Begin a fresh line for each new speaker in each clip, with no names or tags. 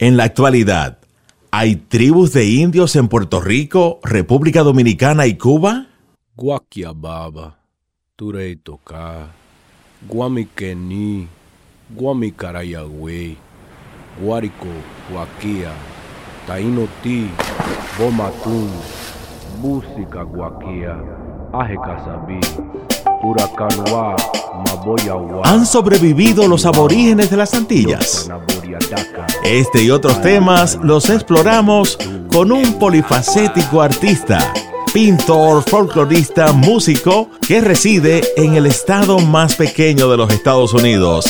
En la actualidad, ¿hay tribus de indios en Puerto Rico, República Dominicana y Cuba?
Guaquiababa, Turei Toca, Guamiquení, Guamicarayagüey, Guárico, Guaquia, Tainoti, Bomatún, Búsica Guaquia, Ajecasabí, Huracanua, Maboyahuá.
¿Han sobrevivido los aborígenes de las Antillas? Este y otros temas los exploramos con un polifacético artista, pintor, folclorista, músico que reside en el estado más pequeño de los Estados Unidos,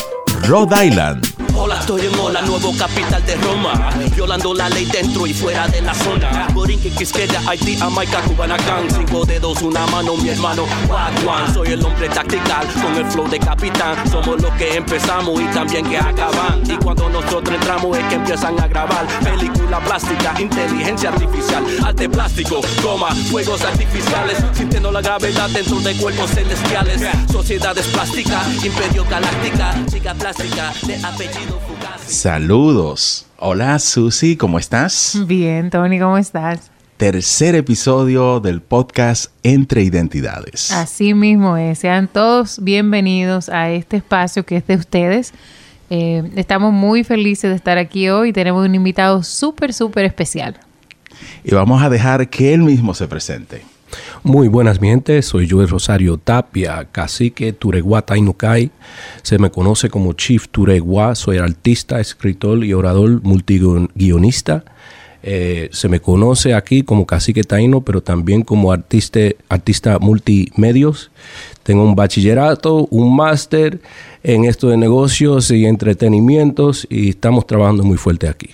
Rhode Island.
Estoy en Hola, nuevo capital de Roma. Violando la ley dentro y fuera de la zona. Borinque, Quisqueya, Haití, Jamaica, Cubanacán. Cinco dedos, una mano, mi hermano. Wagwan, soy el hombre tactical con el flow de capitán. Somos los que empezamos y también que acaban. Y cuando nosotros entramos es que empiezan a grabar. Película plástica, inteligencia artificial. Arte plástico, goma, fuegos artificiales. Sintiendo la gravedad dentro de cuerpos celestiales. Sociedades plásticas, imperio galáctica. Chica plástica, de apellido.
Saludos. Hola Susi, ¿cómo estás?
Bien, Tony, ¿cómo estás?
Tercer episodio del podcast Entre Identidades.
Así mismo es. Sean todos bienvenidos a este espacio que es de ustedes. Eh, estamos muy felices de estar aquí hoy. Tenemos un invitado súper, súper especial.
Y vamos a dejar que él mismo se presente.
Muy buenas, mi gente. Soy Joel Rosario Tapia, cacique Tureguá Tainucay. Se me conoce como Chief Tureguá. Soy artista, escritor y orador multiguionista. Eh, se me conoce aquí como cacique taíno, pero también como artista, artista multimedios. Tengo un bachillerato, un máster en esto de negocios y entretenimientos y estamos trabajando muy fuerte aquí.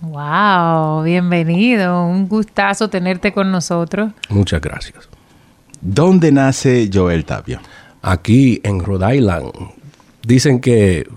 Wow, bienvenido. Un gustazo tenerte con nosotros.
Muchas gracias.
¿Dónde nace Joel Tapia?
Aquí en Rhode Island. Dicen que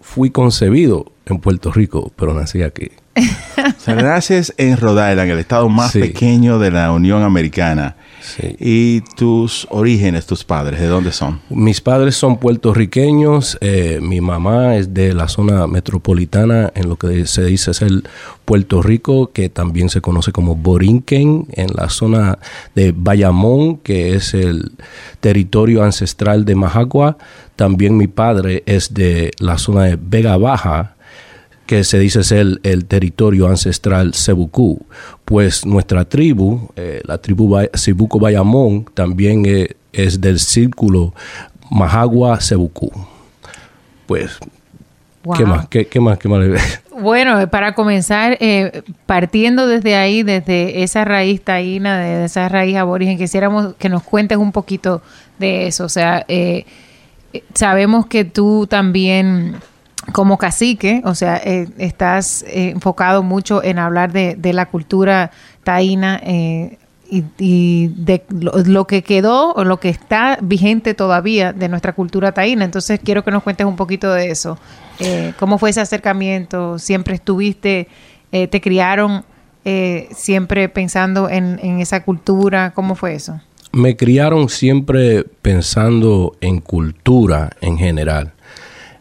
fui concebido en Puerto Rico, pero nací aquí.
O sea, naces en Rhode Island, el estado más
Sí.
pequeño de la Unión Americana.
Sí.
¿Y tus orígenes, tus padres, de dónde son?
Mis padres son puertorriqueños, eh, mi mamá es de la zona metropolitana, en lo que se dice es el Puerto Rico, que también se conoce como Borinquen, en la zona de Bayamón, que es el territorio ancestral de Majagua. También mi padre es de la zona de Vega Baja, que se dice es el, el territorio ancestral Cebucú. Pues nuestra tribu, eh, la tribu Cebuco Bayamón, también eh, es del círculo Majagua Cebucú. Pues, ¿qué más? ¿Qué, qué más? ¿Qué más le
Bueno, eh, para comenzar, eh, partiendo desde ahí, desde esa raíz taína, de esa raíz aborigen, quisiéramos que nos cuentes un poquito de eso. O sea, sabemos que tú también, como cacique, o sea, eh, estás eh, enfocado mucho en hablar de, la cultura taína eh, y, y de lo, lo que quedó o lo que está vigente todavía de nuestra cultura taína. Entonces, quiero que nos cuentes un poquito de eso. Eh, ¿Cómo fue ese acercamiento? ¿Siempre estuviste, te criaron siempre pensando en, en esa cultura? ¿Cómo fue eso?
Me criaron siempre pensando en cultura en general.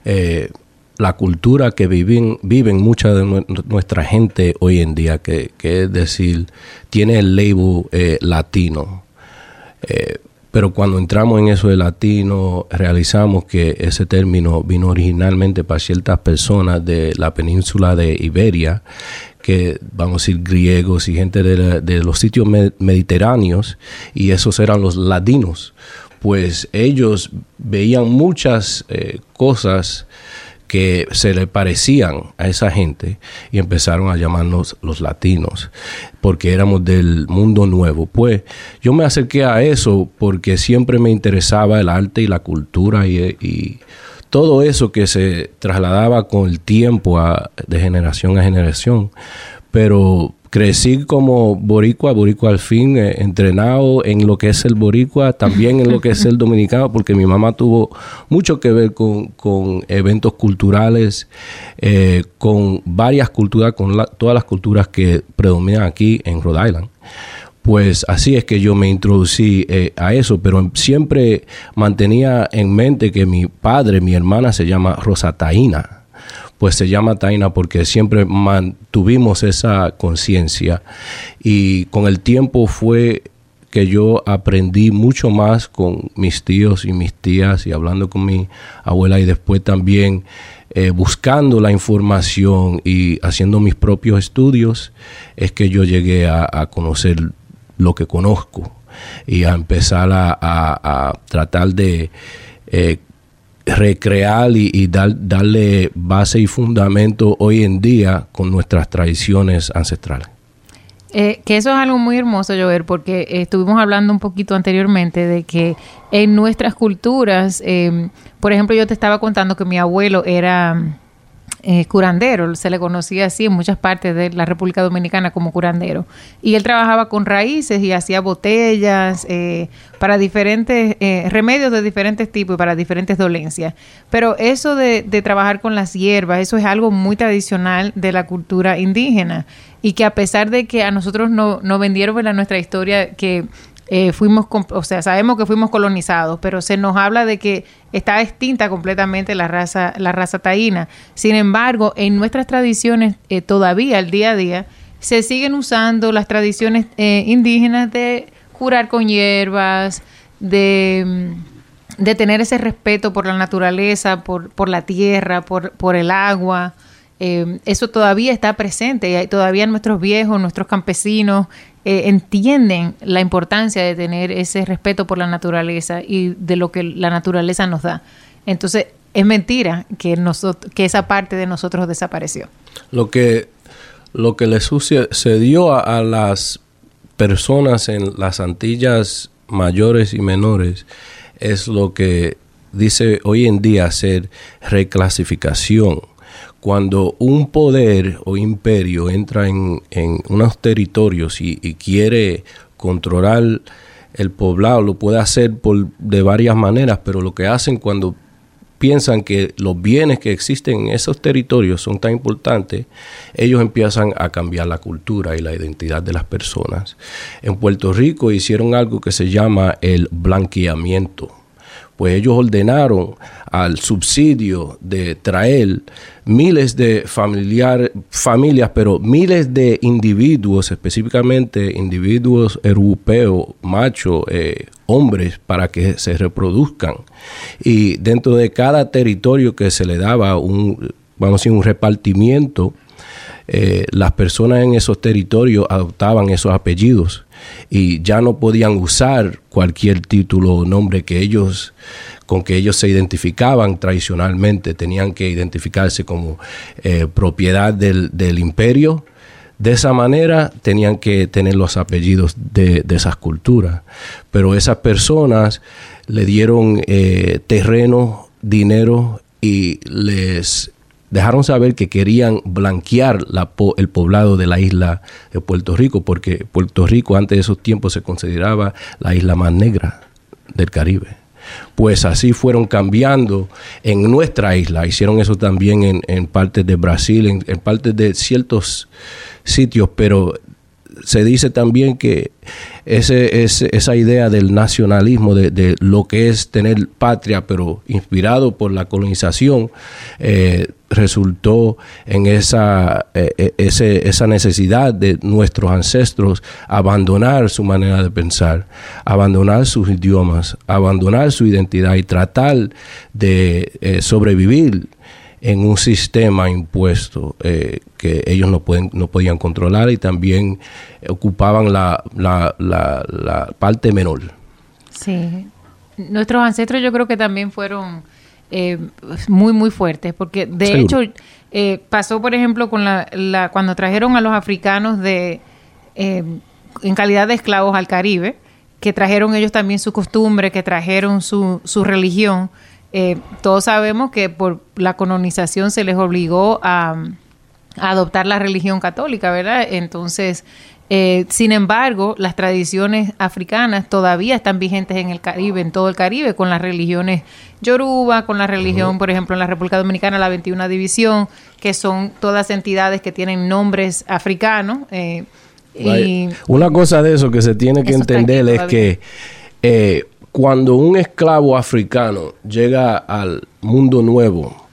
Eh, la cultura que viven, viven mucha de nue- nuestra gente hoy en día, que, es decir, tiene el label eh, latino. Eh, pero cuando entramos en eso de latino, realizamos que ese término vino originalmente para ciertas personas de la península de Iberia, que vamos a decir griegos y gente de, la- de los sitios me- mediterráneos, y esos eran los ladinos. Pues ellos veían muchas eh, cosas que se le parecían a esa gente y empezaron a llamarnos los latinos porque éramos del mundo nuevo. Pues yo me acerqué a eso porque siempre me interesaba el arte y la cultura y, y todo eso que se trasladaba con el tiempo a- de generación a generación. Pero crecí como boricua, boricua al fin, eh, entrenado en lo que es el boricua, también en lo que es el dominicano, porque mi mamá tuvo mucho que ver con, con eventos culturales, eh, con varias culturas, con la- todas las culturas que predominan aquí en Rhode Island. Pues así es que yo me introducí eh, a eso, pero siempre mantenía en mente que mi padre, mi hermana se llama Rosa Taína. Pues se llama taína porque siempre mantuvimos esa conciencia y con el tiempo fue que yo aprendí mucho más con mis tíos y mis tías y hablando con mi abuela y después también eh, buscando la información y haciendo mis propios estudios, es que yo llegué a, conocer lo que conozco y a empezar a, tratar de eh, recrear y, darle base y fundamento hoy en día con nuestras tradiciones ancestrales.
Eh, que eso es algo muy hermoso, Jover, porque estuvimos hablando un poquito anteriormente de que en nuestras culturas, eh, por ejemplo, yo te estaba contando que mi abuelo era eh, curandero, se le conocía así en muchas partes de la República Dominicana como curandero. Y él trabajaba con raíces y hacía botellas eh, para diferentes eh, remedios de diferentes tipos y para diferentes dolencias. Pero eso de, de trabajar con las hierbas, eso es algo muy tradicional de la cultura indígena y que a pesar de que a nosotros no, no vendieron en nuestra historia que eh, fuimos, o sea, sabemos que fuimos colonizados, pero se nos habla de que está extinta completamente la raza, la raza taína. Sin embargo, en nuestras tradiciones eh, todavía, al día a día, se siguen usando las tradiciones eh, indígenas de curar con hierbas, de, de, tener ese respeto por la naturaleza, por, por la tierra, por, por el agua. eso todavía está presente y todavía nuestros viejos, nuestros campesinos eh, entienden la importancia de tener ese respeto por la naturaleza y de lo que la naturaleza nos da. Entonces, es mentira que, que esa parte de nosotros desapareció.
Lo que, lo que le sucedió a las personas en las Antillas mayores y menores es lo que dice hoy en día ser reclasificación cuando un poder o imperio entra en, unos territorios y, quiere controlar el poblado, lo puede hacer por, de varias maneras, pero lo que hacen cuando piensan que los bienes que existen en esos territorios son tan importantes, ellos empiezan a cambiar la cultura y la identidad de las personas. En Puerto Rico hicieron algo que se llama el blanqueamiento pues ellos ordenaron al subsidio de traer miles de familiar, familias, pero miles de individuos, específicamente individuos europeos, machos, eh, hombres, para que se reproduzcan. Y dentro de cada territorio que se le daba un, vamos a decir, un repartimiento, eh, las personas en esos territorios adoptaban esos apellidos y ya no podían usar cualquier título o nombre que ellos con que ellos se identificaban tradicionalmente, tenían que identificarse como eh, propiedad del, imperio. De esa manera tenían que tener los apellidos de, esas culturas. Pero esas personas le dieron eh, terreno, dinero y les dejaron saber que querían blanquear el poblado de la isla de Puerto Rico, porque Puerto Rico antes de esos tiempos se consideraba la isla más negra del Caribe. Pues así fueron cambiando en nuestra isla. Hicieron eso también en, en partes de Brasil, en, en partes de ciertos sitios, pero se dice también que ese, esa idea del nacionalismo, de, lo que es tener patria, pero inspirado por la colonización, eh, resultó en esa, eh, eh, esa necesidad de nuestros ancestros abandonar su manera de pensar, abandonar sus idiomas, abandonar su identidad y tratar de sobrevivir en un sistema impuesto eh, que ellos no, pueden, no podían controlar y también ocupaban la, la, la, parte menor.
Sí. Nuestros ancestros yo creo que también fueron eh, muy, muy fuertes, porque de hecho eh, pasó, por ejemplo, con la, la, cuando trajeron a los africanos de en calidad de esclavos al Caribe, que trajeron ellos también su costumbre, que trajeron su, su religión, eh, todos sabemos que por la colonización se les obligó a, adoptar la religión católica, ¿verdad? Entonces, eh, sin embargo, las tradiciones africanas todavía están vigentes en el Caribe, en todo el Caribe, con las religiones yoruba, con la religión, por ejemplo, en la República Dominicana, la 21 División, que son todas entidades que tienen nombres africanos. Eh,
y Una cosa de eso que se tiene que entender es que cuando un esclavo africano llega al mundo nuevo,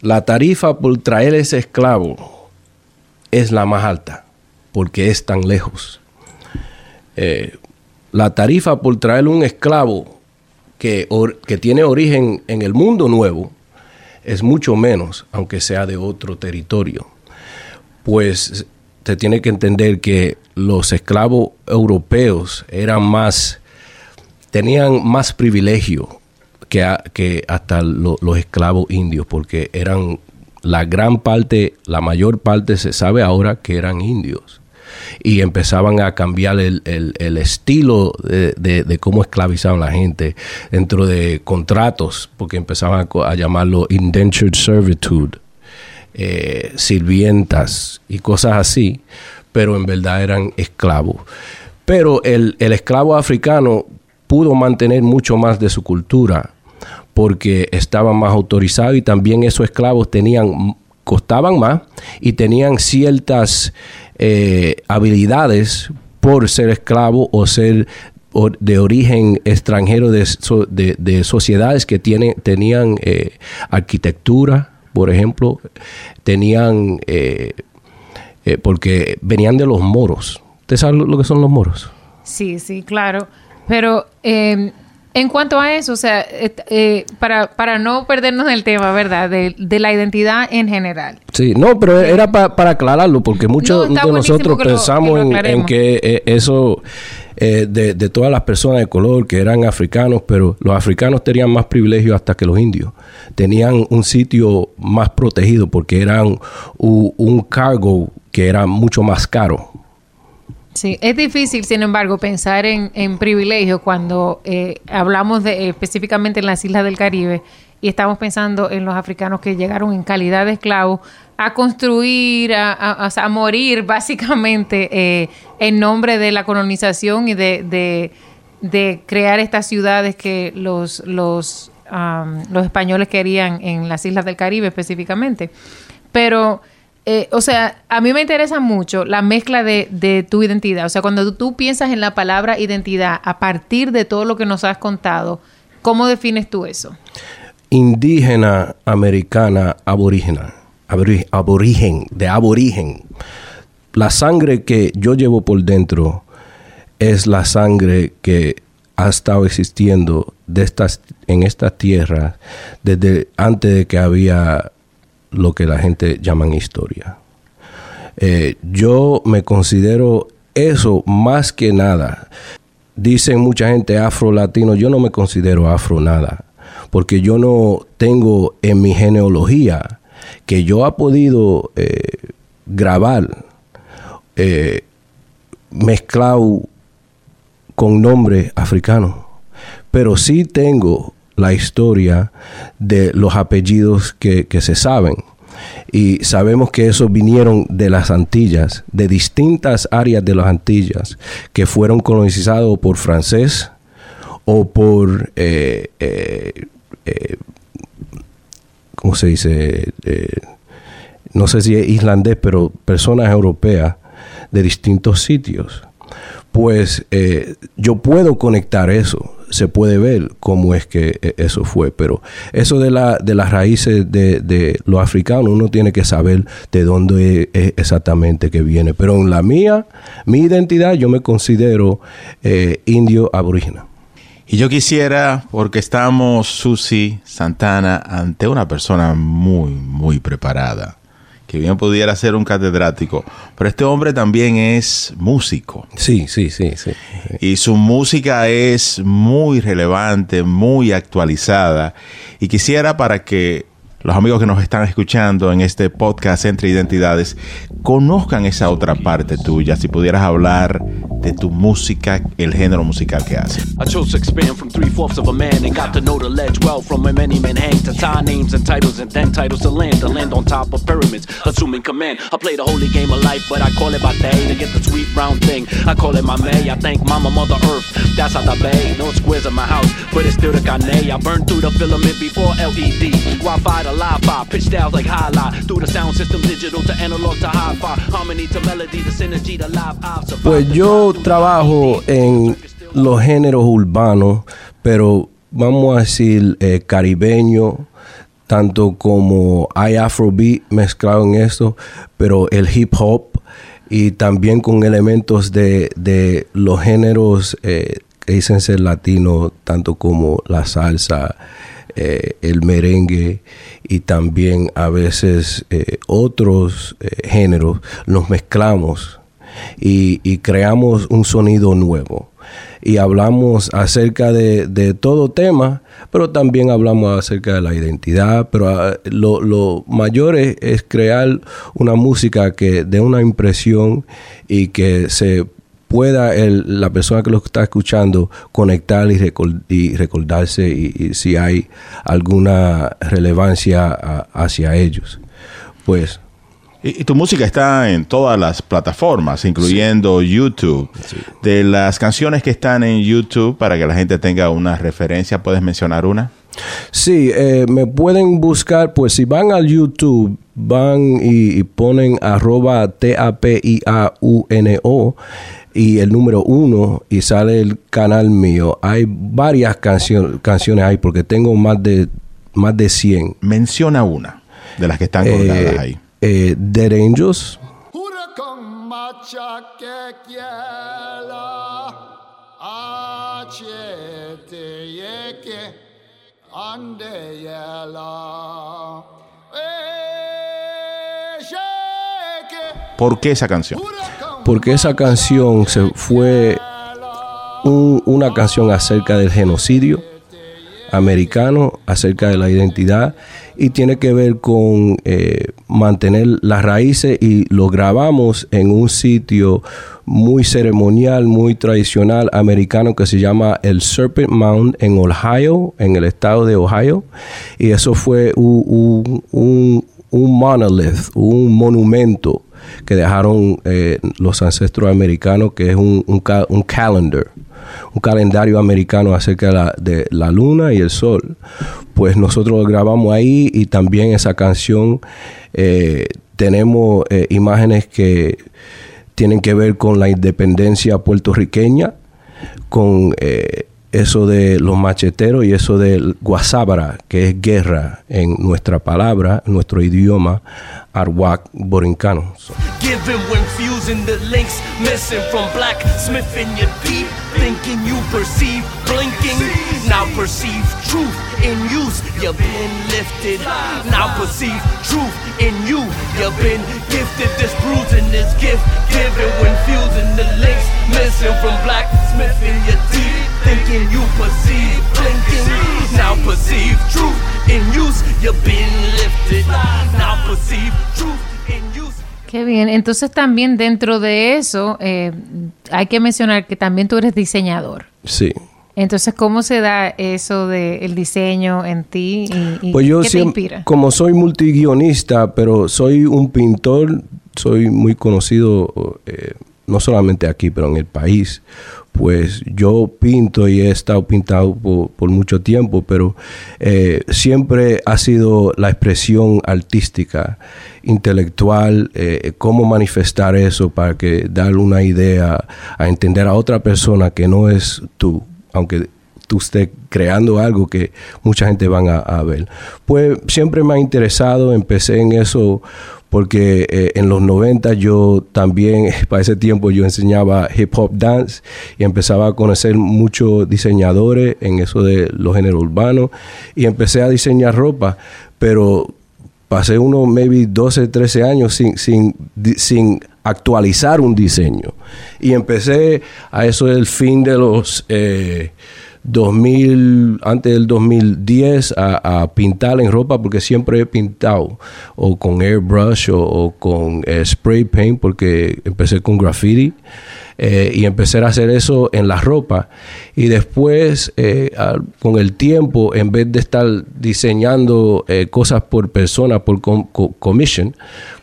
la tarifa por traer ese esclavo es la más alta, porque es tan lejos. Eh, la tarifa por traer un esclavo que, que tiene origen en el mundo nuevo es mucho menos, aunque sea de otro territorio. Pues se tiene que entender que los esclavos europeos eran más, tenían más privilegio que, que hasta los esclavos indios, porque eran la gran parte, la mayor parte se sabe ahora que eran indios. Y empezaban a cambiar el, estilo de, cómo esclavizaban a la gente dentro de contratos, porque empezaban a llamarlo indentured servitude eh, sirvientas y cosas así, pero en verdad eran esclavos. Pero el, esclavo africano pudo mantener mucho más de su cultura porque estaba más autorizado y también esos esclavos tenían costaban más y tenían ciertas eh, habilidades por ser esclavo o ser de origen extranjero de, de, sociedades que tenían eh, arquitectura, por ejemplo, tenían, eh, eh, porque venían de los moros. ¿Usted sabe lo que son los moros?
Sí, sí, claro. Pero em, en cuanto a eso, o sea, eh, para, para no perdernos el tema, ¿verdad? De, la identidad en general.
Sí, no, pero era para aclararlo, porque muchos de nosotros pensamos en, que eso eh, de, todas las personas de color que eran africanos, pero los africanos tenían más privilegios hasta que los indios. Tenían un sitio más protegido porque eran un, cargo que era mucho más caro.
Sí, es difícil, sin embargo, pensar en, en privilegio cuando eh, hablamos de, específicamente en las islas del Caribe y estamos pensando en los africanos que llegaron en calidad de esclavos a construir, a, morir básicamente eh, en nombre de la colonización y de, crear estas ciudades que los, los, los españoles querían en las islas del Caribe específicamente. Pero, eh, o sea, a mí me interesa mucho la mezcla de, tu identidad. O sea, cuando tú piensas en la palabra identidad a partir de todo lo que nos has contado, ¿cómo defines tú eso?
Indígena americana aborígena aborigen, de aborigen. La sangre que yo llevo por dentro es la sangre que ha estado existiendo estas, en esta tierra desde antes de que había lo que la gente llaman historia. Eh, yo me considero eso más que nada. Dicen mucha gente afro-latino, yo no me considero afro nada, porque yo no tengo en mi genealogía que yo ha podido eh, grabar eh, mezclado con nombres africanos, pero sí tengo la historia de los apellidos que, se saben. Y sabemos que esos vinieron de las Antillas, de distintas áreas de las Antillas, que fueron colonizados por francés o por eh, ¿cómo se dice? Eh, no sé si es islandés, pero personas europeas de distintos sitios. Pues eh, yo puedo conectar eso, se puede ver cómo es que eh, eso fue, pero eso de, la, de las raíces de, de los africanos, uno tiene que saber de dónde es exactamente que viene. Pero en la mía, mi identidad, yo me considero indio aborígena.
Y yo quisiera, porque estamos, Susi Santana, ante una persona muy, muy preparada, que bien pudiera ser un catedrático, pero este hombre también es músico.
Sí, sí, sí, sí.
Y su música es muy relevante, muy actualizada. Y quisiera para que los amigos que nos están escuchando en este podcast Entre Identidades conozcan esa otra parte tuya, si pudieras hablar de tu música, el género musical que haces. I chose to expand from three fourths of a man and got to know the ledge well from where many men hang to tie names and titles and then titles to land, to land on top of pyramids, assuming command. I play the holy game of life, but I call it by day to get the sweet round thing. I call it my May. I thank Mama, Mother Earth. That's how the bay. No squares in my house, but it's still the Kanye. I burned through the filament before LED. Wi-Fi to live pitch styles like highlight. Through the sound system digital to analog to hi-fi, harmony to melody, the synergy to live. Pues yo trabajo en los géneros urbanos, pero vamos a decir eh, caribeño,
tanto como hay afrobeat mezclado en esto, pero el hip hop y también con elementos de, de los géneros eh, que dicen ser latinos, tanto como la salsa, eh, el merengue y también a veces eh, otros géneros, los mezclamos y, creamos un sonido nuevo. Y hablamos acerca de, de, todo tema, pero también hablamos acerca de la identidad, pero ah, lo, lo, mayor es, crear una música que dé una impresión y que se pueda el, la persona que lo está escuchando conectar y, y recordarse y, si hay alguna relevancia hacia ellos. Pues
y, tu música está en todas las plataformas, incluyendo YouTube. De las canciones que están en YouTube, para que la gente tenga una referencia, ¿puedes mencionar una?
Sí, eh, me pueden buscar, pues si van al YouTube, van y, ponen arroba T-A-P-I-A-U-N-O y el número uno y sale el canal mío. Hay varias canciones ahí porque tengo más de, más de 100.
Menciona una de las que están colgadas
eh,
ahí
eh, Dead Angels.
¿Por qué esa canción?
Porque esa canción se fue una canción acerca del genocidio americano, acerca de la identidad y tiene que ver con eh, mantener las raíces y lo grabamos en un sitio muy ceremonial, muy tradicional americano que se llama el Serpent Mound en Ohio, en el estado de Ohio. Y eso fue un, monolith, un monumento que dejaron eh, los ancestros americanos, que es un, un, un calendar un calendario americano acerca de la, luna y el sol. Pues nosotros lo grabamos ahí y también esa canción eh, tenemos eh, imágenes que tienen que ver con la independencia puertorriqueña, con eso de los macheteros y eso del guasábara, que es guerra en nuestra palabra, nuestro idioma arwak borincano. Now perceive truth in use, you've been lifted, now perceive truth in you, you've been gifted, this bruising this gift, given when fusing the links, missing from black, smithing your deep, thinking you perceive, blinking, now perceive truth in use, you've been lifted, now perceive truth in use.
Qué bien, entonces también dentro de eso eh, hay que mencionar que también tú eres diseñador.
Sí.
Entonces, ¿cómo se da eso del diseño en ti y,
pues yo qué te inspira? Como soy multiguionista, pero soy un pintor, soy muy conocido eh, no solamente aquí, pero en el país pues yo pinto y he estado pintado por, mucho tiempo, pero eh, siempre ha sido la expresión artística, intelectual, eh, cómo manifestar eso para que darle una idea a entender a otra persona que no es tú, aunque tú estés creando algo que mucha gente van a, ver. Pues siempre me ha interesado, empecé en eso porque eh, en los 90 yo también, para ese tiempo yo enseñaba hip hop dance y empezaba a conocer muchos diseñadores en eso de los géneros urbanos y empecé a diseñar ropa, pero pasé unos maybe 12, 13 años sin, sin, sin actualizar un diseño. Y empecé a eso del fin de los... Eh, 2000, antes del 2010 a, pintar en ropa porque siempre he pintado o con airbrush o, con eh, spray paint porque empecé con graffiti eh, y empecé a hacer eso en la ropa. Y después eh, con el tiempo en vez de estar diseñando cosas por persona por commission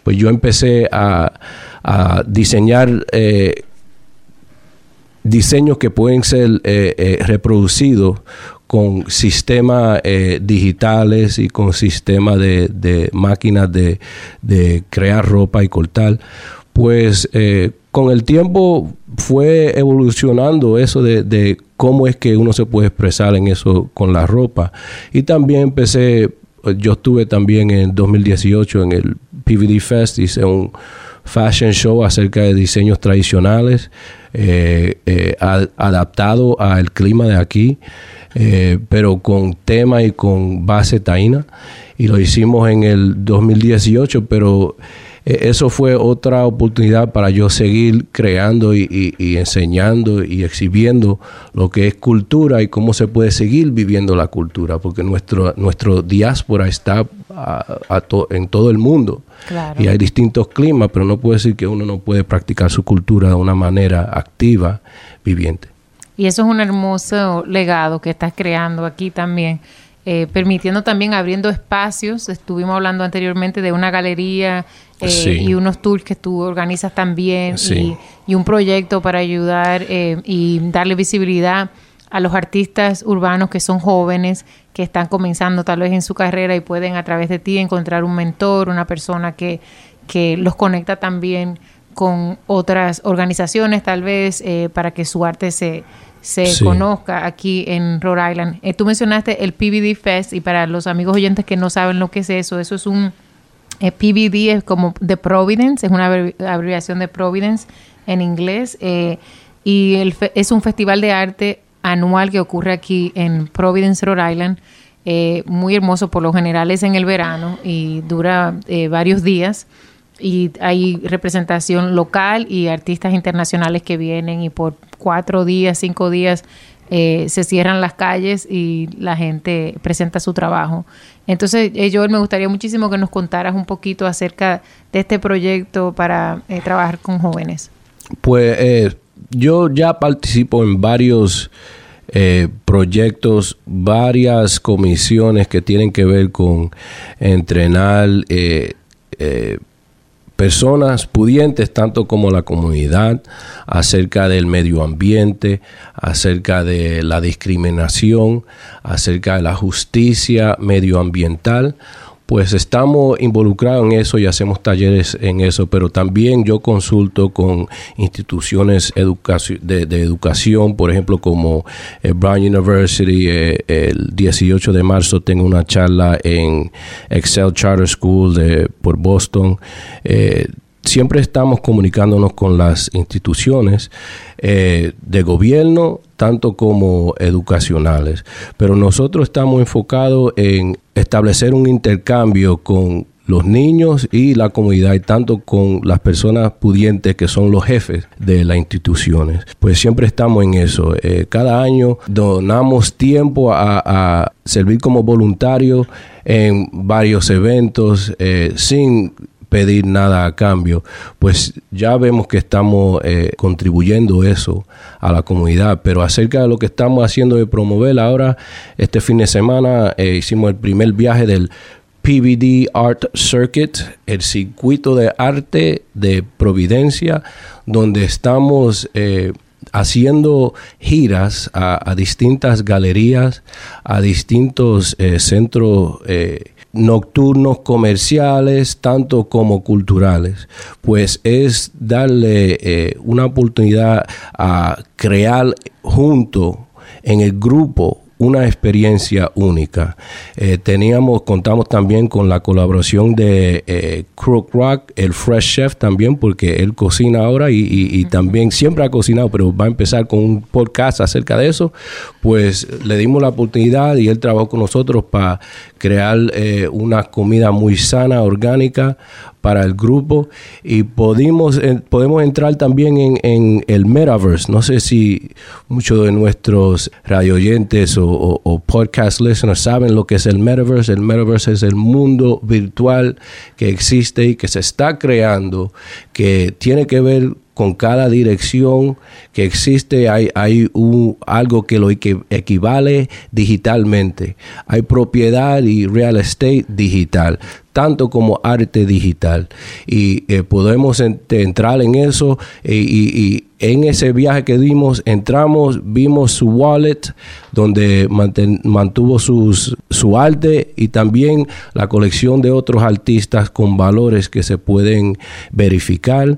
pues yo empecé a, a diseñar diseños que pueden ser eh, eh, reproducidos con sistemas eh, digitales y con sistemas de, máquinas de, crear ropa y cortar, pues con el tiempo fue evolucionando eso de, de, cómo es que uno se puede expresar en eso con la ropa. Y también empecé yo estuve también en 2018 en el PVD Fest, hice un fashion show acerca de diseños tradicionales eh, eh, al clima de aquí, eh, pero con tema y con base taína. Y lo hicimos en el 2018, pero eso fue otra oportunidad para yo seguir creando y, enseñando y exhibiendo lo que es cultura y cómo se puede seguir viviendo la cultura, porque nuestro, nuestro diáspora está en todo el mundo. Y hay distintos climas, pero no puede decir que uno no puede practicar su cultura de una manera activa, viviente.
Y eso es un hermoso legado que estás creando aquí también. Eh, permitiendo también abriendo espacios. Estuvimos hablando anteriormente de una galería eh, y unos tours que tú organizas también y, un proyecto para ayudar eh, y darle visibilidad a los artistas urbanos que son jóvenes, que están comenzando tal vez en su carrera y pueden a través de ti encontrar un mentor, una persona que, que los conecta también con otras organizaciones tal vez para que su arte se, se conozca aquí en Rhode Island. Eh, tú mencionaste el PBD Fest y para los amigos oyentes que no saben lo que es eso, eso es un eh, PBD es como de Providence, es una abreviación de Providence en inglés eh, y el es un festival de arte anual que ocurre aquí en Providence, Rhode Island. muy hermoso, por lo general es en el verano y dura varios días y hay representación local y artistas internacionales que vienen y por cuatro días, cinco días eh, se cierran las calles y la gente presenta su trabajo. Entonces, eh, Joel, me gustaría muchísimo que nos contaras un poquito acerca de este proyecto para eh, trabajar con jóvenes.
Pues yo ya participo en varios proyectos, varias comisiones que tienen que ver con entrenar personas pudientes, tanto como la comunidad, acerca del medio ambiente, acerca de la discriminación, acerca de la justicia medioambiental pues estamos involucrados en eso y hacemos talleres en eso, pero también yo consulto con instituciones de, educación, por ejemplo, como eh, Brown University. Eh, el 18 de marzo tengo una charla en Excel Charter School de, por Boston. Eh, siempre estamos comunicándonos con las instituciones de gobierno, tanto como educacionales. Pero nosotros estamos enfocados en establecer un intercambio con los niños y la comunidad y tanto con las personas pudientes que son los jefes de las instituciones. Pues siempre estamos en eso. Eh, cada año donamos tiempo a, servir como voluntario en varios eventos eh, sin pedir nada a cambio, pues ya vemos que estamos eh, contribuyendo eso a la comunidad. Pero acerca de lo que estamos haciendo de promover, ahora este fin de semana eh, hicimos el primer viaje del PVD Art Circuit, el circuito de arte de Providencia, donde estamos eh, haciendo giras a, distintas galerías, a distintos centros nocturnos comerciales, tanto como culturales, pues es darle eh, una oportunidad a crear junto en el grupo una experiencia única. Eh, teníamos, contamos también con la colaboración de eh, Crook Rock, el Fresh Chef también, porque él cocina ahora y, también siempre ha cocinado, pero va a empezar con un podcast acerca de eso. Pues le dimos la oportunidad y él trabajó con nosotros para crear eh, una comida muy sana, orgánica, para el grupo y podemos, podemos entrar también en, el metaverse. No sé si muchos de nuestros radio oyentes o, podcast listeners saben lo que es el metaverse. El metaverse es el mundo virtual que existe y que se está creando, que tiene que ver con cada dirección que existe hay, hay algo que lo equivale digitalmente. Hay propiedad y real estate digital tanto como arte digital. Y eh, podemos entrar en eso eh, y, en ese viaje que dimos, entramos, vimos su wallet donde mantuvo su arte y también la colección de otros artistas con valores que se pueden verificar.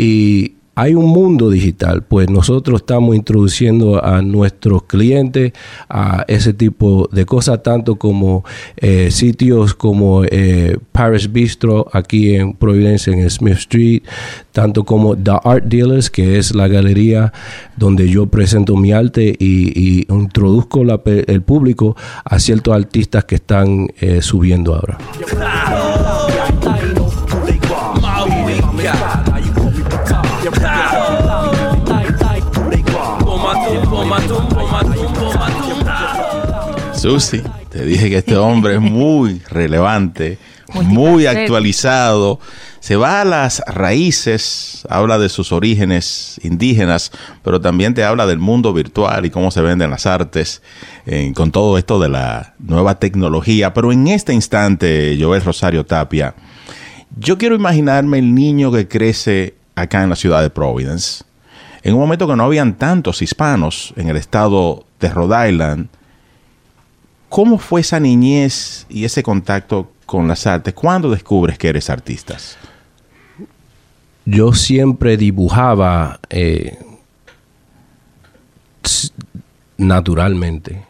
Y hay un mundo digital, pues nosotros estamos introduciendo a nuestros clientes a ese tipo de cosas, tanto como eh, sitios como eh, Paris Bistro aquí en Providencia, en Smith Street, tanto como The Art Dealers, que es la galería donde yo presento mi arte y, introduzco el público a ciertos artistas que están eh, subiendo ahora.
Susi, te dije que este hombre es muy relevante, muy actualizado. Se va a las raíces, habla de sus orígenes indígenas, pero también te habla del mundo virtual y cómo se venden las artes eh, con todo esto de la nueva tecnología. Pero en este instante, Joel Rosario Tapia, yo quiero imaginarme el niño que crece acá en la ciudad de Providence, en un momento que no habían tantos hispanos en el estado de Rhode Island. ¿Cómo fue esa niñez y ese contacto con las artes? ¿Cuándo descubres que eres artista?
Yo siempre dibujaba eh, naturalmente.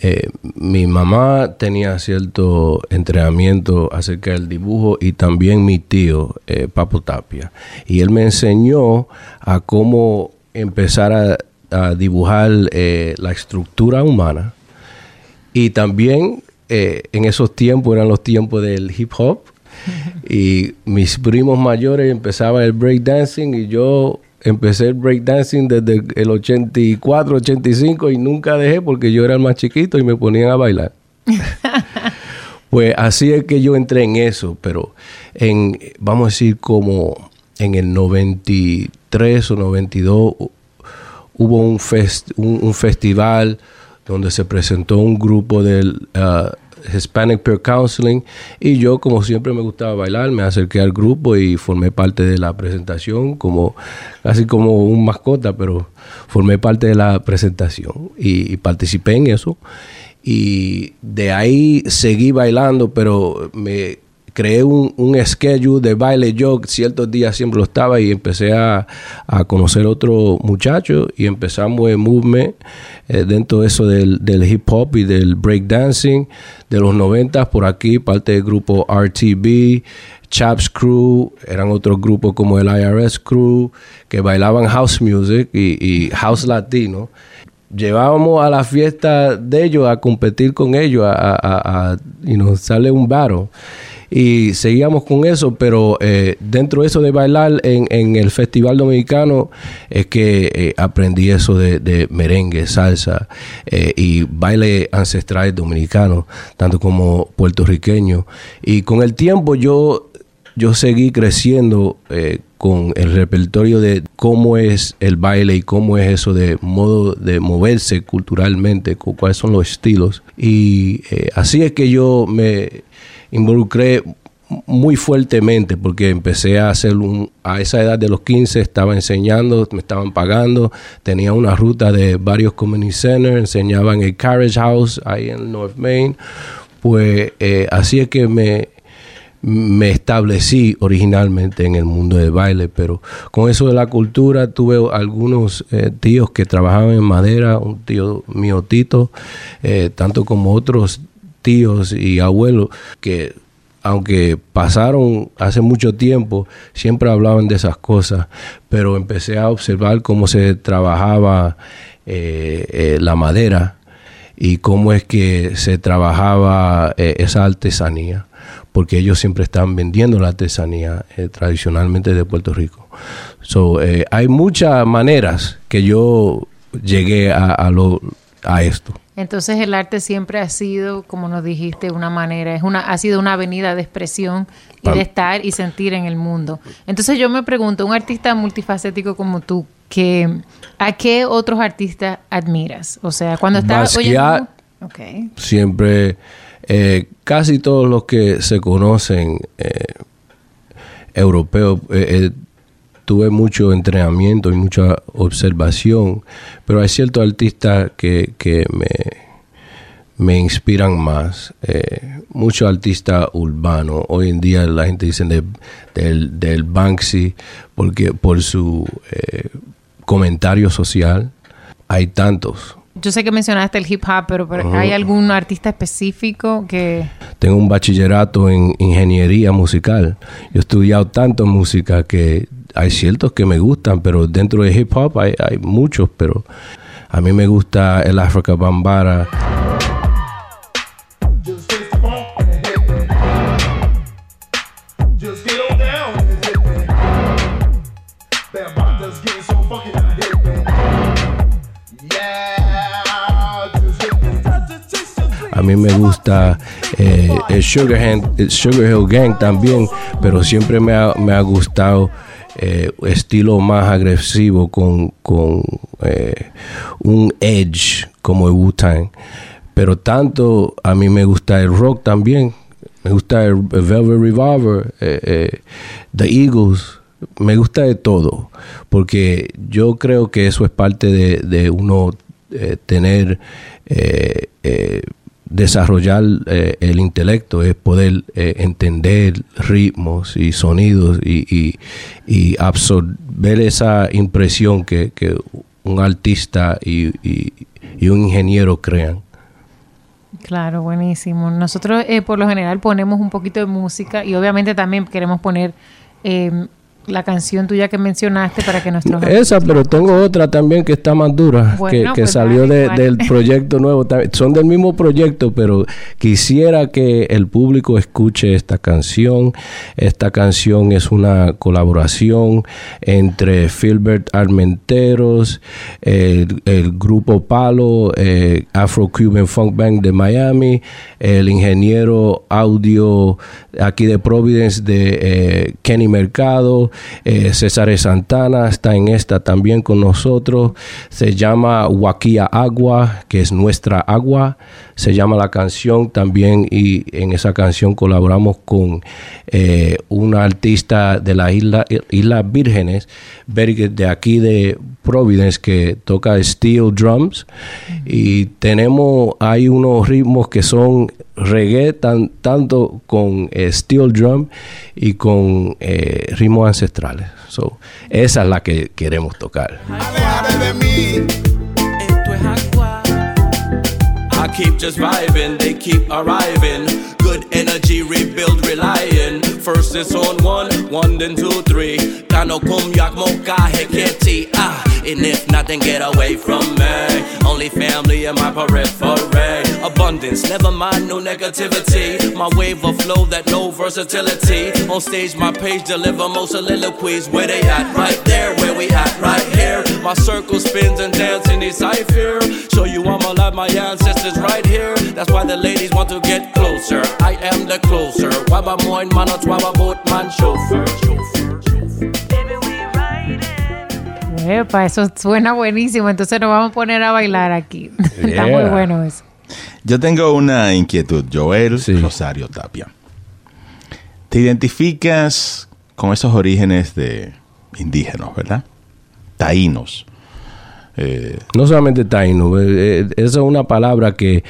Eh, mi mamá tenía cierto entrenamiento acerca del dibujo y también mi tío, eh, Papo Tapia. Y él me enseñó a cómo empezar a, dibujar eh, la estructura humana. Y también en esos tiempos eran los tiempos del hip hop. y mis primos mayores empezaban el breakdancing y yo empecé el breakdancing desde el 84, 85 y nunca dejé porque yo era el más chiquito y me ponían a bailar. pues así es que yo entré en eso, pero en, vamos a decir, como en el 93 o 92 hubo un, un, festival donde se presentó un grupo del... Uh, Hispanic Peer Counseling y yo como siempre me gustaba bailar, me acerqué al grupo y formé parte de la presentación como casi como un mascota, pero formé parte de la presentación y, participé en eso. Y de ahí seguí bailando, pero me creé un, un schedule de baile. Yo ciertos días siempre lo estaba y empecé a, a conocer otro muchacho y empezamos el movement eh, dentro de eso del, del, hip hop y del breakdancing de los 90 por aquí, parte del grupo RTB, Chaps Crew, eran otros grupos como el IRS Crew que bailaban house music y, house latino. Llevábamos a la fiesta de ellos a competir con ellos, a, a, sale un baro y seguíamos con eso, pero eh, dentro de eso de bailar en, el Festival Dominicano es que eh, aprendí eso de, merengue, salsa eh, y baile ancestral dominicano, tanto como puertorriqueño. Y con el tiempo yo, yo seguí creciendo con el repertorio de cómo es el baile y cómo es eso de modo de moverse culturalmente, cuáles son los estilos. Y así es que yo me involucré muy fuertemente porque empecé a hacer un, a esa edad de los 15 estaba enseñando, me estaban pagando, tenía una ruta de varios community centers, enseñaba en el Carriage House ahí en North Main, pues eh, así es que me, me establecí originalmente en el mundo del baile, pero con eso de la cultura tuve algunos eh, tíos que trabajaban en madera, un tío mío Tito, eh, tanto como otros tíos y abuelos que aunque pasaron hace mucho tiempo, siempre hablaban de esas cosas, pero empecé a observar cómo se trabajaba eh, eh, la madera y cómo es que se trabajaba eh, esa artesanía, porque ellos siempre están vendiendo la artesanía tradicionalmente de Puerto Rico. So, hay muchas maneras que yo llegué a, a, lo, a esto.
Entonces el arte siempre ha sido, como nos dijiste, una manera, es una, ha sido una avenida de expresión y de estar y sentir en el mundo. Entonces yo me pregunto, un artista multifacético como tú, que ¿a qué otros artistas admiras? O sea, cuando estás oyendo...
Okay. Siempre, eh, casi todos los que se conocen eh, europeos, eh, tuve mucho entrenamiento y mucha observación, pero hay ciertos artistas que, me, me inspiran más. Eh, muchos artistas urbanos, hoy en día la gente dice del, del, Banksy porque por su eh, comentario social. Hay tantos.
Yo sé que mencionaste el hip hop, pero, ¿hay algún artista específico que...?
Tengo un bachillerato en ingeniería musical. Yo he estudiado tanto música que hay ciertos que me gustan, pero dentro de hip hop hay, muchos, pero a mí me gusta el Africa Bambara. A mí me gusta eh, el Sugar, Hill Gang también, pero siempre me ha gustado eh, estilo más agresivo con, con eh, un edge como el Wu-Tang. Pero tanto a mí me gusta el rock también. Me gusta el, Velvet Revolver, eh, The Eagles. Me gusta de todo. Porque yo creo que eso es parte de, de uno tener desarrollar eh, el intelecto, es poder eh, entender ritmos y sonidos y, y, absorber esa impresión que, un artista y, un ingeniero crean.
Claro, buenísimo. Nosotros eh, por lo general ponemos un poquito de música y obviamente también queremos poner la canción tuya que mencionaste para que nuestros...
Esa, pero tengo otra también que está más dura, que, pues salió del proyecto nuevo. Son del mismo proyecto, pero quisiera que el público escuche esta canción. Esta canción es una colaboración entre Filbert Armenteros, el, grupo Palo, eh, Afro Cuban Funk Band de Miami, el ingeniero audio aquí de Providence de eh, Kenny Mercado, eh, César Santana está en esta también con nosotros. Se llama Huaquía Agua, que es nuestra agua. Se llama la canción también y en esa canción colaboramos con eh, una artista de la isla, Islas Vírgenes, de aquí de Providence, que toca steel drums. Y tenemos, hay unos ritmos que son reggae tanto con eh, steel drum y con eh, ritmos ancestrales. So, esa es la que queremos tocar.
I keep just vibing, they keep arriving. Good energy, rebuild, relying. First it's on one, one then two, three. Kano kum yak mocha heketi. Ah, and if nothing get away from me. Only family in my periphery. Abundance, never mind no negativity. My wave of flow that no versatility. On stage, my page deliver most soliloquies. Where they at? Right there, where we at? Right here. My circle spins and dance in these cipher. Show you I'm alive, my ancestors right here. That's why the ladies want to get closer. I am the closer. Waba moin manot, waba boat man chauffeur.
Epa, eso suena buenísimo. Entonces nos vamos a poner a bailar aquí. Está muy bueno eso.
Yo tengo una inquietud, Joel Rosario Tapia. ¿Te identificas con esos orígenes de indígenas, verdad? Taínos.
Eh, no solamente taínos, eh, eh, esa es una palabra que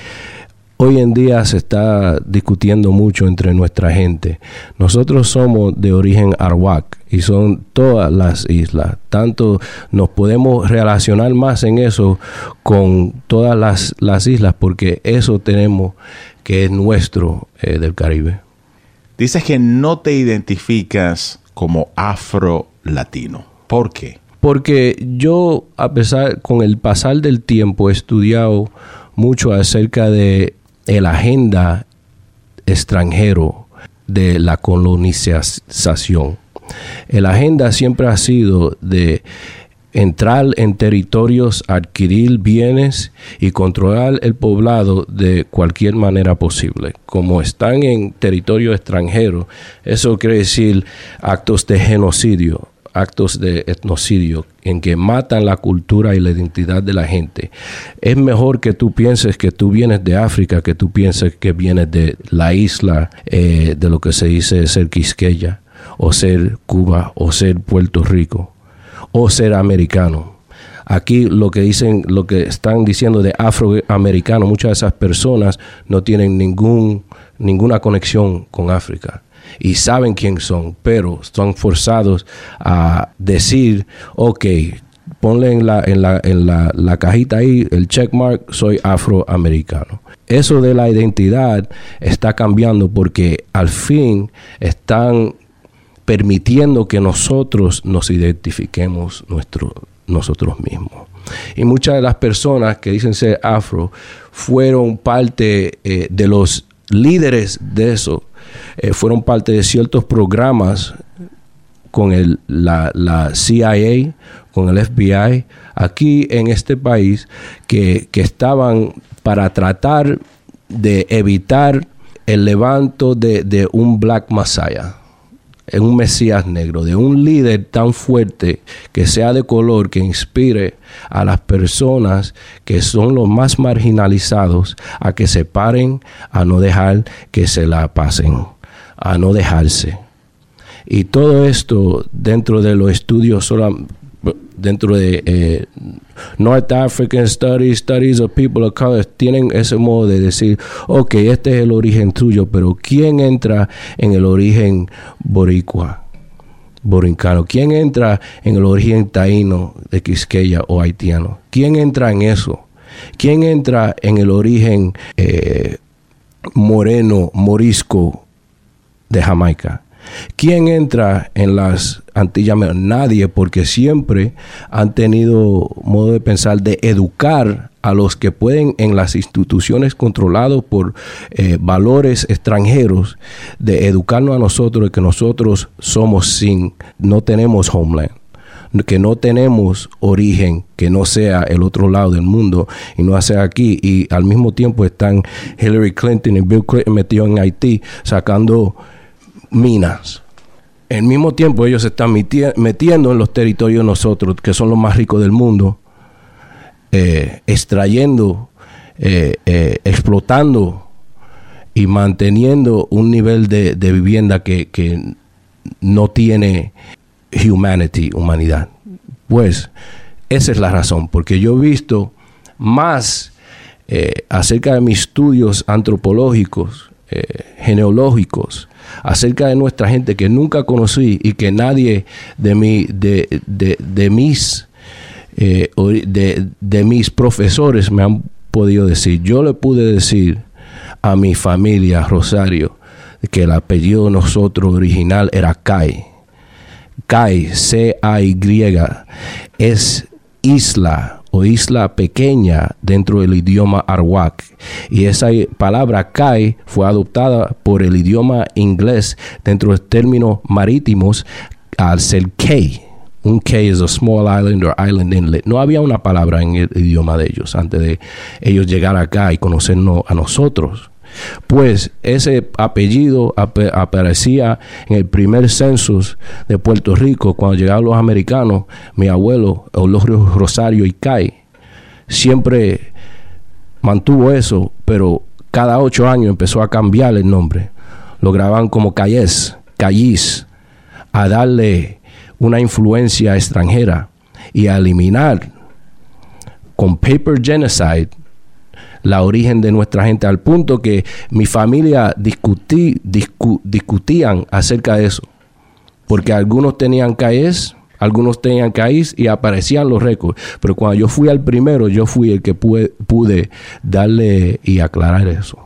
hoy en día se está discutiendo mucho entre nuestra gente. Nosotros somos de origen Arawak y son todas las islas. Tanto nos podemos relacionar más en eso con todas las, islas porque eso tenemos que es nuestro eh, del Caribe.
Dices que no te identificas como afro-latino. ¿Por qué?
Porque yo, a pesar, con el pasar del tiempo, he estudiado mucho acerca de la agenda extranjero de la colonización. La agenda siempre ha sido de entrar en territorios, adquirir bienes y controlar el poblado de cualquier manera posible. Como están en territorio extranjero, eso quiere decir actos de genocidio, actos de etnocidio en que matan la cultura y la identidad de la gente. Es mejor que tú pienses que tú vienes de África, que tú pienses que vienes de la isla eh, de lo que se dice ser Quisqueya, o ser Cuba, o ser Puerto Rico, o ser americano. Aquí lo que dicen, lo que están diciendo de afroamericano, muchas de esas personas no tienen ningún, ninguna conexión con África y saben quién son, pero son forzados a decir, ok, ponle en la, en la, en la, la cajita ahí el checkmark, soy afroamericano. Eso de la identidad está cambiando porque al fin están permitiendo que nosotros nos identifiquemos nuestro, nosotros mismos. Y muchas de las personas que dicen ser afro fueron parte eh, de los líderes de eso, eh, fueron parte de ciertos programas con el, la, CIA, con el FBI, aquí en este país, que, que estaban para tratar de evitar el levanto de, de un Black Messiah en un Mesías negro, de un líder tan fuerte que sea de color, que inspire a las personas que son los más marginalizados a que se paren, a no dejar que se la pasen, a no dejarse. Y todo esto dentro de los estudios dentro de eh, North African Studies, Studies of People of Color, tienen ese modo de decir, ok, este es el origen tuyo, pero ¿quién entra en el origen boricua? Borincano. ¿Quién entra en el origen taíno de Quisqueya o haitiano? ¿Quién entra en eso? ¿Quién entra en el origen eh, moreno, morisco de Jamaica? ¿Quién entra en las Antillas? Nadie, porque siempre han tenido modo de pensar de educar a los que pueden en las instituciones controladas por eh, valores extranjeros, de educarnos a nosotros de que nosotros somos sin, no tenemos homeland que no tenemos origen que no sea el otro lado del mundo y no sea aquí y al mismo tiempo están Hillary Clinton y Bill Clinton metidos en Haití sacando minas. En mismo tiempo ellos se están metiendo en los territorios nosotros, que son los más ricos del mundo, eh, extrayendo, eh, eh, explotando y manteniendo un nivel de, vivienda que, que, no tiene humanity, humanidad. Pues esa es la razón, porque yo he visto más acerca de mis estudios antropológicos, genealógicos, acerca de nuestra gente que nunca conocí y que nadie de, mi, de, de, mis, eh, de, de mis profesores me han podido decir. Yo le pude decir a mi familia, Rosario, que el apellido de nosotros original era Kai. Kai, C-A-Y, es isla o isla pequeña dentro del idioma arwak. Y esa palabra kai fue adoptada por el idioma inglés dentro de términos marítimos al ser key. Un key es a small island or island inlet. No había una palabra en el idioma de ellos antes de ellos llegar acá y conocernos a nosotros. Pues ese apellido aparecía en el primer census de Puerto Rico cuando llegaron los americanos. Mi abuelo, Eulogio Rosario y Cay, siempre mantuvo eso, pero cada ocho años empezó a cambiar el nombre. Lo grababan como Cayes, Cayis, a darle una influencia extranjera y a eliminar con paper genocide la origen de nuestra gente, al punto que mi familia discutí, discutían acerca de eso. Porque algunos tenían CAES, algunos tenían CAIS y aparecían los récords. Pero cuando yo fui al primero, yo fui el que pude, pude darle y aclarar eso.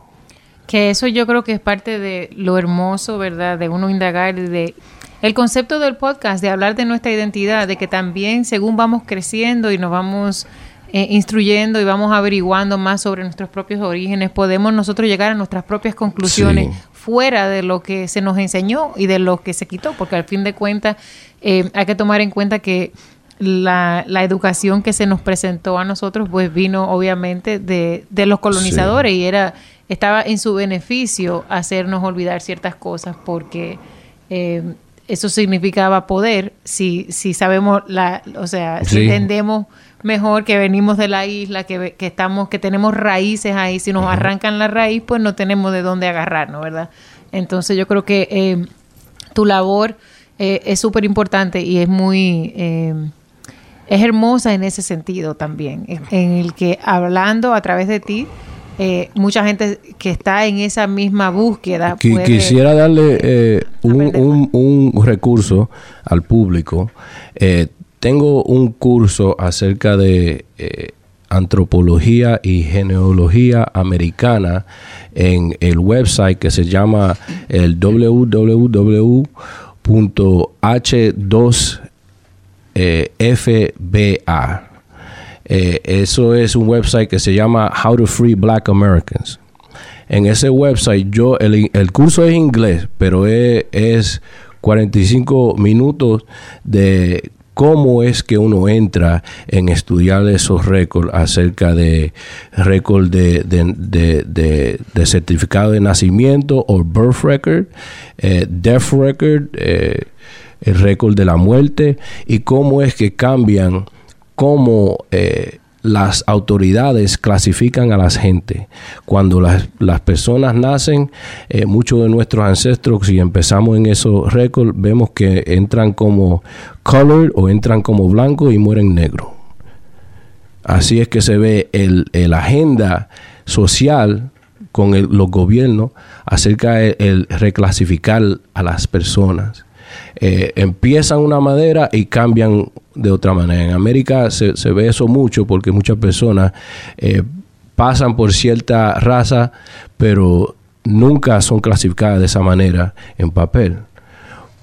Que eso yo creo que es parte de lo hermoso, ¿verdad? De uno indagar de el concepto del podcast, de hablar de nuestra identidad, de que también según vamos creciendo y nos vamos eh, instruyendo y vamos averiguando más sobre nuestros propios orígenes, podemos nosotros llegar a nuestras propias conclusiones fuera de lo que se nos enseñó y de lo que se quitó, porque al fin de cuentas eh, hay que tomar en cuenta que la, la, educación que se nos presentó a nosotros pues vino obviamente de, de los colonizadores y era estaba en su beneficio hacernos olvidar ciertas cosas porque eh, eso significaba poder si, si sabemos la o sea si entendemos mejor que venimos de la isla, que, que estamos, que tenemos raíces ahí. Si nos arrancan la raíz, pues no tenemos de dónde agarrarnos, ¿verdad? Entonces yo creo que eh, tu labor eh, es súper importante y es muy... Eh, es hermosa en ese sentido también, en el que hablando a través de ti, eh, mucha gente que está en esa misma búsqueda.
quisiera darle eh, un, un, recurso al público. Eh, tengo un curso acerca de antropología y genealogía americana en el website que se llama el www.h2fba. Eh, eso es un website que se llama How to Free Black Americans. En ese website, yo, el, curso es inglés, pero es, es 45 minutos de cómo es que uno entra en estudiar esos récords acerca de récord de, de, certificado de nacimiento o birth record, eh, death record, eh, el récord de la muerte y cómo es que cambian, cómo eh, las autoridades clasifican a las gente. Cuando las, las personas nacen, eh, muchos de nuestros ancestros, si empezamos en esos récords, vemos que entran como colored o entran como blanco y mueren negro. Así es que se ve el, el agenda social con los gobiernos acerca de el reclasificar a las personas. Eh, empiezan una madera y cambian de otra manera. En América se, ve eso mucho porque muchas personas eh, pasan por cierta raza, pero nunca son clasificadas de esa manera en papel.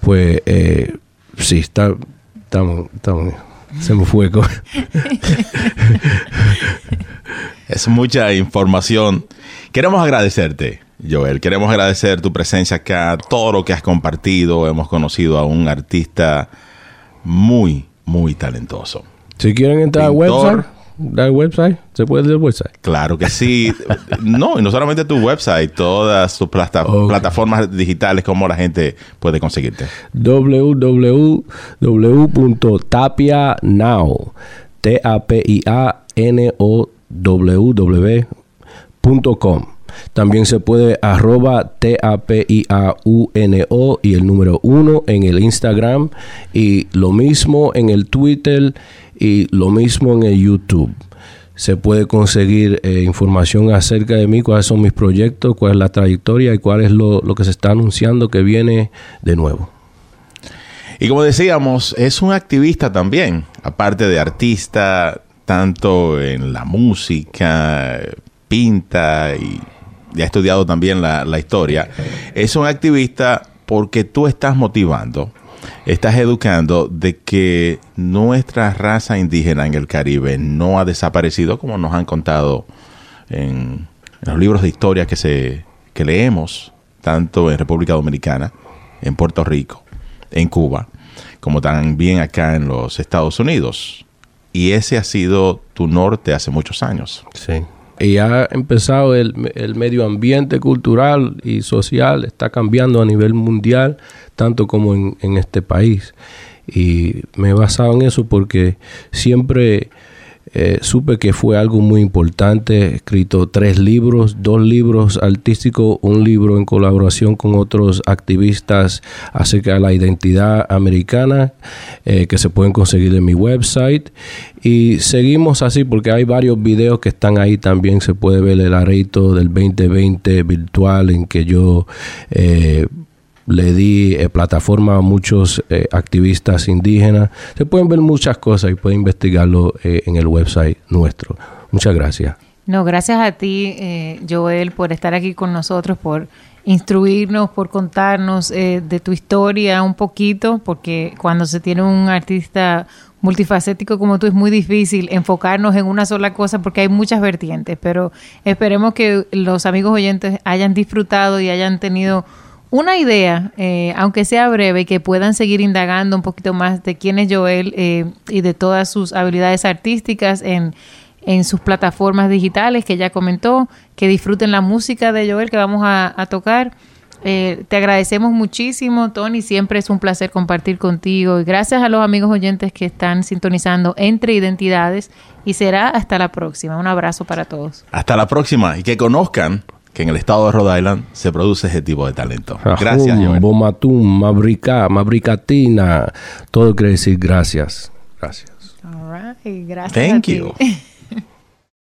Pues eh, sí, está, estamos, se me fue.
es mucha información. Queremos agradecerte Joel. Queremos agradecer tu presencia acá, todo lo que has compartido. Hemos conocido a un artista muy, muy talentoso.
Si quieren entrar al website, al website, ¿se puede ir al website?
Claro que sí. no, y no solamente tu website, todas tus plataformas digitales, cómo la gente puede conseguirte.
www.tapianow, T-A-P-I-A-N-O-W-W.com. También se puede arroba T-A-P-I-A-U-N-O y el número uno en el Instagram y lo mismo en el Twitter y lo mismo en el YouTube. Se puede conseguir eh, información acerca de mí, cuáles son mis proyectos, cuál es la trayectoria y cuál es lo, lo que se está anunciando que viene de nuevo.
Y como decíamos, es un activista también, aparte de artista, tanto en la música, pinta y y ha estudiado también la, historia, es un activista porque tú estás motivando, estás educando de que nuestra raza indígena en el Caribe no ha desaparecido como nos han contado en, los libros de historia que, se, que leemos, tanto en República Dominicana, en Puerto Rico, en Cuba, como también acá en los Estados Unidos. Y ese ha sido tu norte hace muchos años.
Sí y ha empezado el, medio ambiente cultural y social, está cambiando a nivel mundial, tanto como en, en este país. Y me he basado en eso porque siempre eh, supe que fue algo muy importante. He escrito tres libros, dos libros artísticos, un libro en colaboración con otros activistas acerca de la identidad americana eh, que se pueden conseguir en mi website. Y seguimos así porque hay varios videos que están ahí también. Se puede ver el arreito del 2020 virtual en que yo... Eh, le di eh, plataforma a muchos eh, activistas indígenas. Se pueden ver muchas cosas y pueden investigarlo eh, en el website nuestro. Muchas gracias.
No, gracias a ti, Joel, por estar aquí con nosotros, por instruirnos, por contarnos de tu historia un poquito, porque cuando se tiene un artista multifacético como tú es muy difícil enfocarnos en una sola cosa porque hay muchas vertientes, pero esperemos que los amigos oyentes hayan disfrutado y hayan tenido una idea, eh, aunque sea breve, que puedan seguir indagando un poquito más de quién es Joel eh, y de todas sus habilidades artísticas en, en, sus plataformas digitales que ya comentó, que disfruten la música de Joel que vamos a, tocar. Eh, te agradecemos muchísimo, Tony. Siempre es un placer compartir contigo. Y gracias a los amigos oyentes que están sintonizando entre identidades. Y será hasta la próxima. Un abrazo para todos.
Hasta la próxima. Y que conozcan que en el estado de Rhode Island se produce ese tipo de talento.
Gracias, Joel. Bomatum, Mabrica, Mabricatina, todo quiere decir gracias. Gracias.
All right. Gracias.
Thank
a ti.
you.